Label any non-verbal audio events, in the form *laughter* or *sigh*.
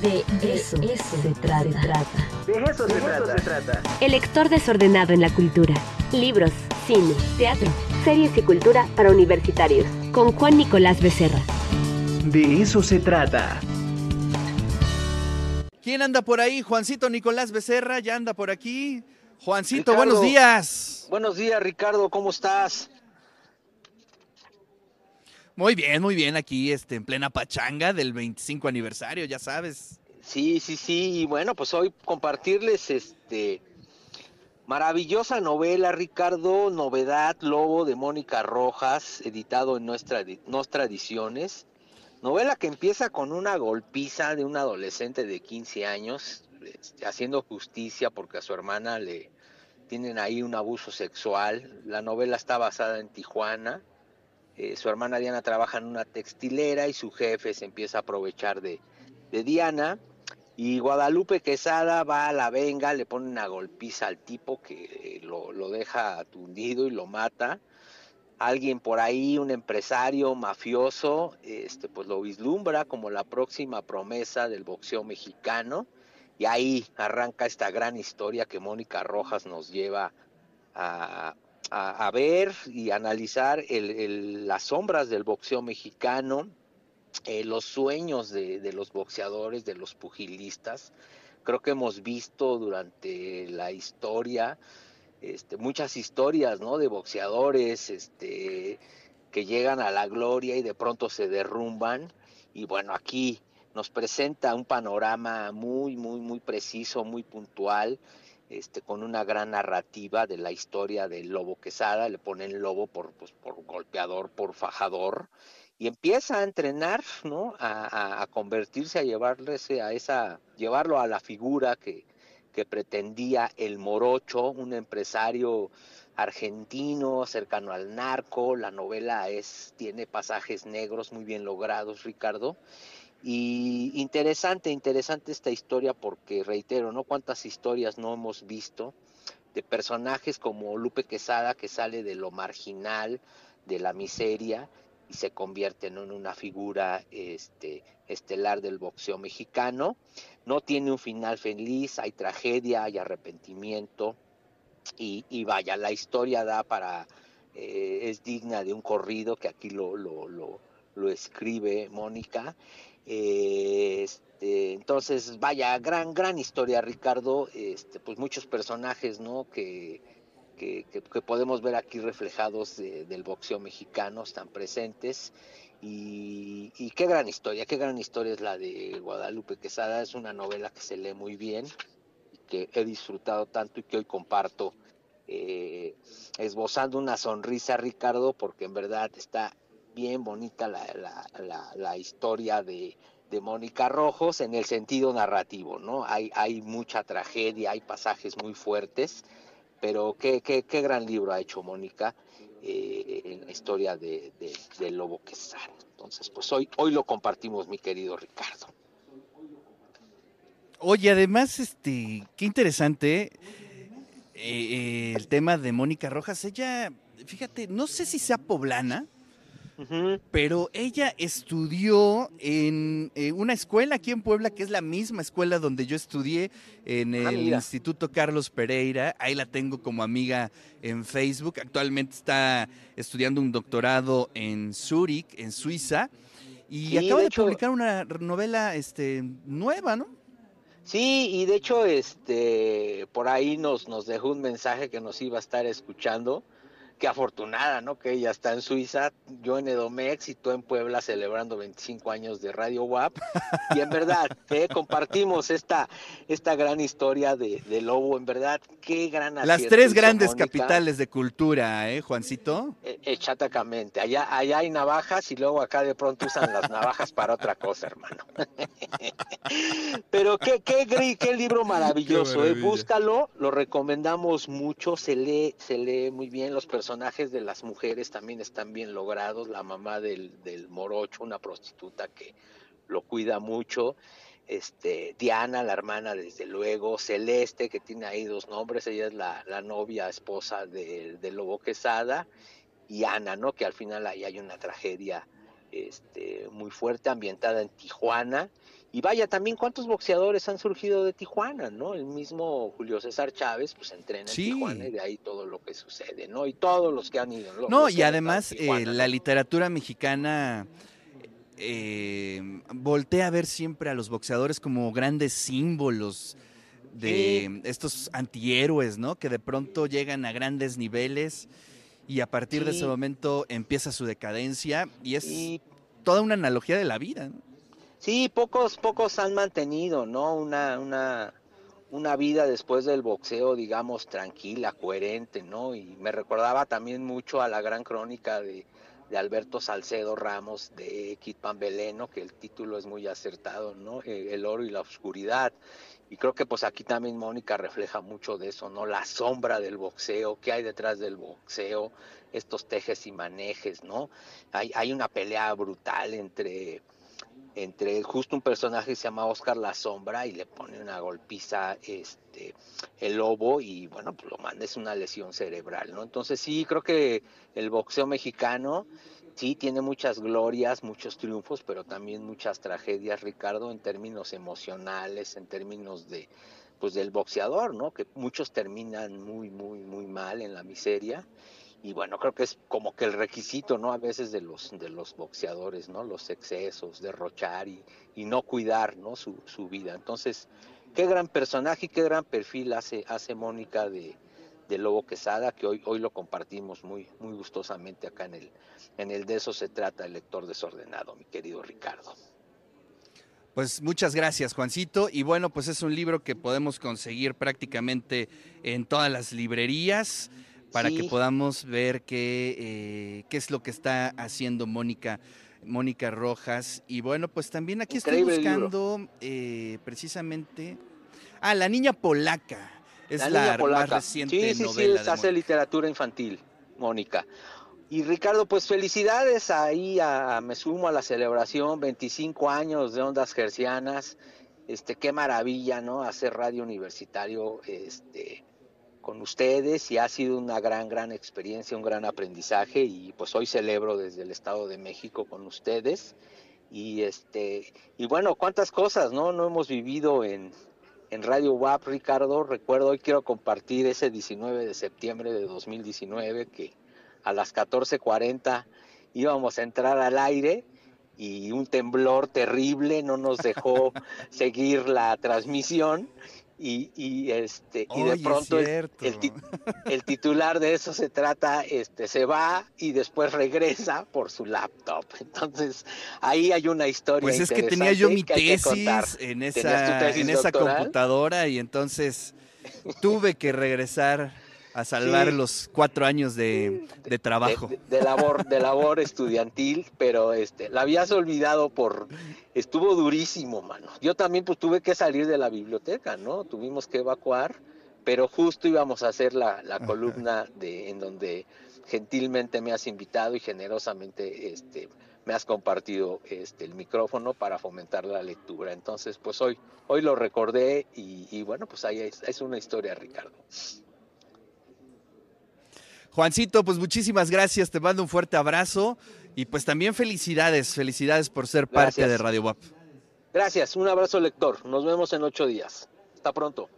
De eso, se, trata. De eso, se, trata. El lector desordenado en la cultura. Libros, cine, teatro, series y cultura para universitarios. Con Juan Nicolás Becerra. De eso se trata. ¿Quién anda por ahí? Juancito Nicolás Becerra, ya anda por aquí. Juancito, buenos días. Buenos días, Ricardo, ¿cómo estás? Muy bien, muy bien, aquí este, en plena pachanga del 25 aniversario, ya sabes. Sí, sí, sí, y bueno, pues hoy compartirles este maravillosa novela, Ricardo, Novedad Lobo de Mónica Rojas, editado en nuestra, nuestra ediciones. Novela que empieza con una golpiza de un adolescente de 15 años, este, haciendo justicia porque a su hermana le tienen ahí un abuso sexual. La novela está basada en Tijuana eh, su hermana Diana trabaja en una textilera y su jefe se empieza a aprovechar de, Diana. Y Guadalupe Quesada va a la venga, le pone una golpiza al tipo que eh, lo, lo deja atundido y lo mata. Alguien por ahí, un empresario mafioso, este, pues lo vislumbra como la próxima promesa del boxeo mexicano. Y ahí arranca esta gran historia que Mónica Rojas nos lleva a, a, ver y analizar las sombras del boxeo mexicano, eh, los sueños de, los boxeadores, de los pugilistas. Creo que hemos visto durante la historia este, muchas historias ¿no? de boxeadores este, que llegan a la gloria y de pronto se derrumban. Y bueno, aquí nos presenta un panorama muy, muy, muy preciso, muy puntual este, con una gran narrativa de la historia del lobo quesada, le ponen lobo por, pues, por golpeador, por fajador, y empieza a entrenar, ¿no? A, convertirse, a llevarse a esa, llevarlo a la figura que, que pretendía el morocho, un empresario argentino cercano al narco. La novela es, tiene pasajes negros muy bien logrados, Ricardo. Y interesante, interesante esta historia porque, reitero, ¿no? Cuántas historias no hemos visto de personajes como Lupe Quesada que sale de lo marginal, de la miseria y se convierte en una figura este, estelar del boxeo mexicano. No tiene un final feliz, hay tragedia, hay arrepentimiento y, vaya, la historia da para, eh, es digna de un corrido que aquí lo, lo, lo, lo escribe Mónica este, entonces, vaya, gran, gran historia, Ricardo. Este, pues muchos personajes, ¿no? Que, que, podemos ver aquí reflejados del boxeo mexicano están presentes. Y, qué gran historia, qué gran historia es la de Guadalupe Quesada. Es una novela que se lee muy bien y que he disfrutado tanto y que hoy comparto. Eh, esbozando una sonrisa, Ricardo, porque en verdad está bien bonita la, historia de, Mónica Rojos en el sentido narrativo, ¿no? Hay, hay mucha tragedia, hay pasajes muy fuertes, pero qué, qué, qué gran libro ha hecho Mónica eh, en la historia de, de, Lobo Quesada. Entonces, pues hoy, hoy lo compartimos, mi querido Ricardo. Oye, además, este, qué interesante eh, eh, el tema de Mónica Rojas. Ella, fíjate, no sé si sea poblana, pero ella estudió en eh, una escuela aquí en Puebla, que es la misma escuela donde yo estudié, en ah, el Instituto Carlos Pereira. Ahí la tengo como amiga en Facebook. Actualmente está estudiando un doctorado en Zúrich, en Suiza. Y acaba de, publicar una novela este, nueva, ¿no? Sí, y de hecho, este, por ahí nos, nos dejó un mensaje que nos iba a estar escuchando qué afortunada, ¿no? Que ella está en Suiza, yo en Edomex y tú en Puebla celebrando 25 años de Radio WAP. Y en verdad, que *laughs* compartimos esta, esta gran historia de, Lobo, en verdad, qué gran Las tres grandes capitales de cultura, ¿eh, Juancito? Eh, exactamente, allá, allá hay navajas y luego acá de pronto usan las navajas para otra cosa, hermano. *laughs* Pero qué, qué, qué libro maravilloso, ¿eh? búscalo, lo recomendamos mucho, se lee, se lee muy bien los personajes personajes de las mujeres también están bien logrados. La mamá del, morocho, una prostituta que lo cuida mucho. Este, Diana, la hermana, desde luego, Celeste, que tiene ahí dos nombres, ella es la, novia, esposa de, Lobo Quesada, y Ana, ¿no? Que al final ahí hay una tragedia este, muy fuerte, ambientada en Tijuana, y vaya, también cuántos boxeadores han surgido de Tijuana, ¿no? El mismo Julio César Chávez, pues entrena en Tijuana y de ahí todo lo que sucede, ¿no? Y todos los que han ido. No, y además eh, la literatura mexicana eh, voltea a ver siempre a los boxeadores como grandes símbolos de estos antihéroes, ¿no? Que de pronto llegan a grandes niveles y a partir de ese momento empieza su decadencia y es toda una analogía de la vida, ¿no? Sí, pocos, pocos han mantenido, ¿no? Una, una, una vida después del boxeo, digamos, tranquila, coherente, ¿no? Y me recordaba también mucho a la gran crónica de, de Alberto Salcedo Ramos de Kit Pambeleno, que el título es muy acertado, ¿no? Eh, el oro y la oscuridad. Y creo que pues aquí también Mónica refleja mucho de eso, ¿no? La sombra del boxeo, qué hay detrás del boxeo, estos tejes y manejes, ¿no? Hay, hay una pelea brutal entre entre justo un personaje que se llama Oscar La Sombra y le pone una golpiza este el lobo y bueno pues lo manda es una lesión cerebral no entonces sí creo que el boxeo mexicano sí tiene muchas glorias muchos triunfos pero también muchas tragedias Ricardo en términos emocionales en términos de pues del boxeador no que muchos terminan muy muy muy mal en la miseria y bueno, creo que es como que el requisito, ¿no? A veces de los, de los boxeadores, ¿no? Los excesos, derrochar y, y no cuidar, ¿no? Su, su, vida. Entonces, qué gran personaje y qué gran perfil hace, hace Mónica de, de Lobo Quesada, que hoy, hoy lo compartimos muy, muy gustosamente acá en el, en el De eso se trata, el lector desordenado, mi querido Ricardo. Pues muchas gracias, Juancito. Y bueno, pues es un libro que podemos conseguir prácticamente en todas las librerías para que podamos ver qué, eh, qué es lo que está haciendo Mónica. Mónica Rojas. Y bueno, pues también aquí estoy buscando eh, precisamente. Ah, La Niña Polaca. Es la, más reciente sí, sí, novela. Sí, hace literatura infantil, Mónica. Y Ricardo, pues felicidades ahí, a, me sumo a la celebración, 25 años de Ondas Gercianas. Este, qué maravilla, ¿no? Hacer radio universitario, este, con ustedes y ha sido una gran, gran experiencia, un gran aprendizaje y pues hoy celebro desde el Estado de México con ustedes. Y este y bueno, cuántas cosas, ¿no? No hemos vivido en, en Radio WAP, Ricardo, recuerdo hoy quiero compartir ese 19 de septiembre de 2019 que a las 14:40 íbamos a entrar al aire y un temblor terrible no nos dejó *laughs* seguir la transmisión y, y este y de pronto el, el, titular de eso se trata este se va y después regresa por su laptop. *laughs* Entonces ahí hay una historia pues es que tenía yo mi tesis en esa en esa computadora y entonces tuve que regresar a salvar los cuatro años de, de trabajo. De, labor, de labor estudiantil, pero este, la habías olvidado por, estuvo durísimo, mano. Yo también pues tuve que salir de la biblioteca, ¿no? Tuvimos que evacuar, pero justo íbamos a hacer la, la columna de, en donde gentilmente me has invitado y generosamente este, me has compartido este, el micrófono para fomentar la lectura. Entonces, pues hoy, hoy lo recordé y, y bueno, pues ahí es, es una historia, Ricardo. Juancito, pues muchísimas gracias, te mando un fuerte abrazo y pues también felicidades, felicidades por ser parte de Radio WAP. Gracias, un abrazo lector, nos vemos en ocho días. Hasta pronto.